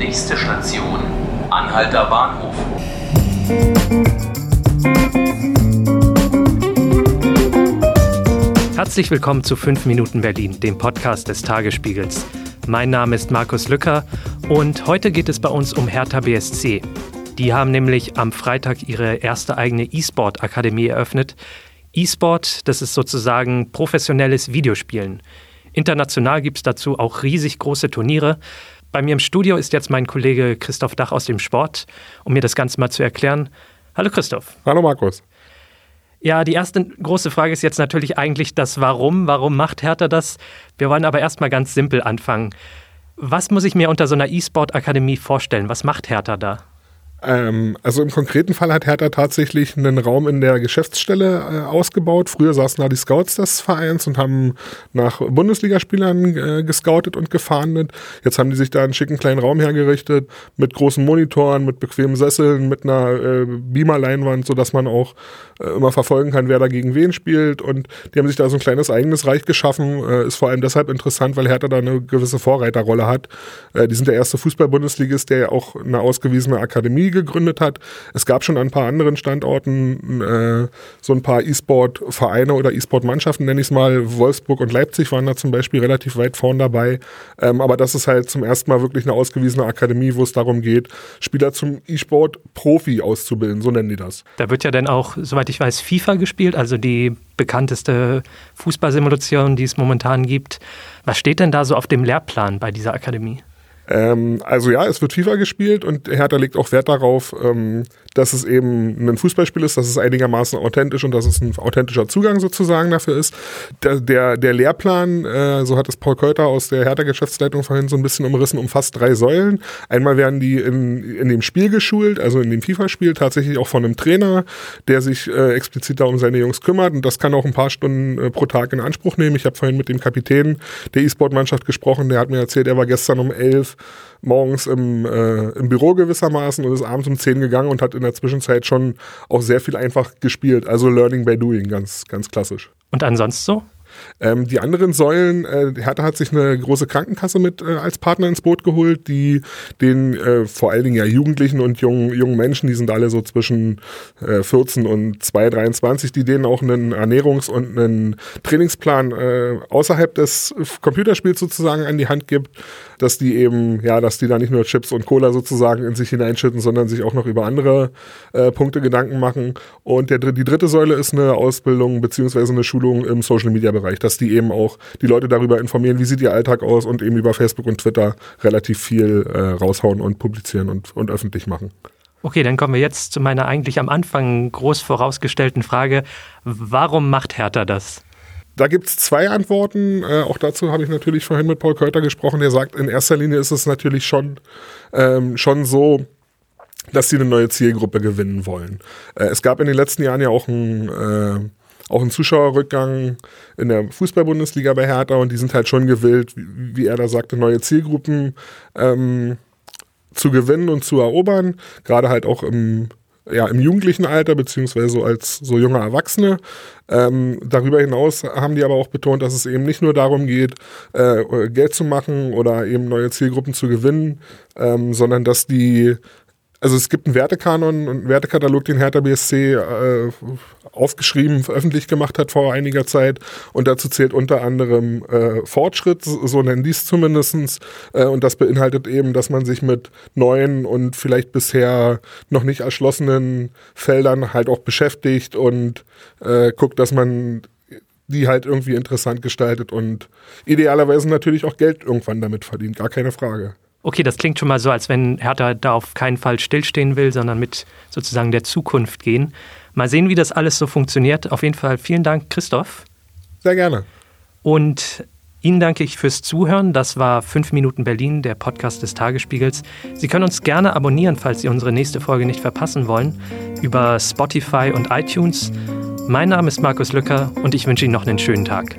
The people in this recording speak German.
Nächste Station, Anhalter Bahnhof. Herzlich willkommen zu 5 Minuten Berlin, dem Podcast des Tagesspiegels. Mein Name ist Markus Lücker und heute geht es bei uns um Hertha BSC. Die haben nämlich am Freitag ihre erste eigene E-Sport-Akademie eröffnet. E-Sport, das ist sozusagen professionelles Videospielen. International gibt es dazu auch riesig große Turniere. Bei mir im Studio ist jetzt mein Kollege Christoph Dach aus dem Sport, um mir das Ganze mal zu erklären. Hallo Christoph. Hallo Markus. Ja, die erste große Frage ist jetzt natürlich eigentlich das Warum. Warum macht Hertha das? Wir wollen aber erstmal ganz simpel anfangen. Was muss ich mir unter so einer E-Sport-Akademie vorstellen? Was macht Hertha da? Ähm, also im konkreten Fall hat Hertha tatsächlich einen Raum in der Geschäftsstelle äh, ausgebaut. Früher saßen da die Scouts des Vereins und haben nach Bundesligaspielern äh, gescoutet und gefahndet. Jetzt haben die sich da einen schicken kleinen Raum hergerichtet mit großen Monitoren, mit bequemen Sesseln, mit einer äh, Beamer-Leinwand, sodass man auch äh, immer verfolgen kann, wer da gegen wen spielt. Und die haben sich da so ein kleines eigenes Reich geschaffen. Äh, ist vor allem deshalb interessant, weil Hertha da eine gewisse Vorreiterrolle hat. Äh, die sind der erste Fußball-Bundesligist, der ja auch eine ausgewiesene Akademie gegründet hat. Es gab schon an ein paar anderen Standorten äh, so ein paar E-Sport-Vereine oder E-Sport-Mannschaften, nenne ich es mal. Wolfsburg und Leipzig waren da zum Beispiel relativ weit vorn dabei. Ähm, aber das ist halt zum ersten Mal wirklich eine ausgewiesene Akademie, wo es darum geht, Spieler zum E-Sport-Profi auszubilden, so nennen die das. Da wird ja dann auch, soweit ich weiß, FIFA gespielt, also die bekannteste Fußballsimulation, die es momentan gibt. Was steht denn da so auf dem Lehrplan bei dieser Akademie? Ähm, also ja, es wird FIFA gespielt und Hertha legt auch Wert darauf, ähm, dass es eben ein Fußballspiel ist, dass es einigermaßen authentisch und dass es ein authentischer Zugang sozusagen dafür ist. Der, der, der Lehrplan, äh, so hat es Paul Keuter aus der Hertha-Geschäftsleitung vorhin so ein bisschen umrissen, umfasst drei Säulen. Einmal werden die in, in dem Spiel geschult, also in dem FIFA-Spiel, tatsächlich auch von einem Trainer, der sich äh, explizit da um seine Jungs kümmert und das kann auch ein paar Stunden äh, pro Tag in Anspruch nehmen. Ich habe vorhin mit dem Kapitän der E-Sport-Mannschaft gesprochen, der hat mir erzählt, er war gestern um elf morgens im, äh, im Büro gewissermaßen und ist abends um 10 gegangen und hat in der Zwischenzeit schon auch sehr viel einfach gespielt. Also Learning by Doing, ganz, ganz klassisch. Und ansonsten so? Ähm, die anderen Säulen, äh, Hertha hat sich eine große Krankenkasse mit äh, als Partner ins Boot geholt, die den äh, vor allen Dingen ja Jugendlichen und jungen, jungen Menschen, die sind alle so zwischen äh, 14 und 2, 23, die denen auch einen Ernährungs- und einen Trainingsplan äh, außerhalb des Computerspiels sozusagen an die Hand gibt, dass die eben, ja, dass die da nicht nur Chips und Cola sozusagen in sich hineinschütten, sondern sich auch noch über andere äh, Punkte Gedanken machen. Und der, die dritte Säule ist eine Ausbildung beziehungsweise eine Schulung im Social Media Bereich, dass die eben auch die Leute darüber informieren, wie sieht ihr Alltag aus und eben über Facebook und Twitter relativ viel äh, raushauen und publizieren und, und öffentlich machen. Okay, dann kommen wir jetzt zu meiner eigentlich am Anfang groß vorausgestellten Frage. Warum macht Hertha das? Da gibt es zwei Antworten. Äh, auch dazu habe ich natürlich vorhin mit Paul Keuter gesprochen. Der sagt, in erster Linie ist es natürlich schon, ähm, schon so, dass sie eine neue Zielgruppe gewinnen wollen. Äh, es gab in den letzten Jahren ja auch ein äh, auch ein Zuschauerrückgang in der Fußball-Bundesliga bei Hertha und die sind halt schon gewillt, wie, wie er da sagte, neue Zielgruppen ähm, zu gewinnen und zu erobern. Gerade halt auch im, ja, im jugendlichen Alter, beziehungsweise so als so junge Erwachsene. Ähm, darüber hinaus haben die aber auch betont, dass es eben nicht nur darum geht, äh, Geld zu machen oder eben neue Zielgruppen zu gewinnen, ähm, sondern dass die also es gibt einen Wertekanon und einen Wertekatalog, den Hertha BSC äh, aufgeschrieben, veröffentlicht gemacht hat vor einiger Zeit. Und dazu zählt unter anderem äh, Fortschritt, so nennen die es zumindest. Äh, und das beinhaltet eben, dass man sich mit neuen und vielleicht bisher noch nicht erschlossenen Feldern halt auch beschäftigt und äh, guckt, dass man die halt irgendwie interessant gestaltet und idealerweise natürlich auch Geld irgendwann damit verdient, gar keine Frage. Okay, das klingt schon mal so, als wenn Hertha da auf keinen Fall stillstehen will, sondern mit sozusagen der Zukunft gehen. Mal sehen, wie das alles so funktioniert. Auf jeden Fall vielen Dank, Christoph. Sehr gerne. Und Ihnen danke ich fürs Zuhören. Das war 5 Minuten Berlin, der Podcast des Tagesspiegels. Sie können uns gerne abonnieren, falls Sie unsere nächste Folge nicht verpassen wollen, über Spotify und iTunes. Mein Name ist Markus Lücker und ich wünsche Ihnen noch einen schönen Tag.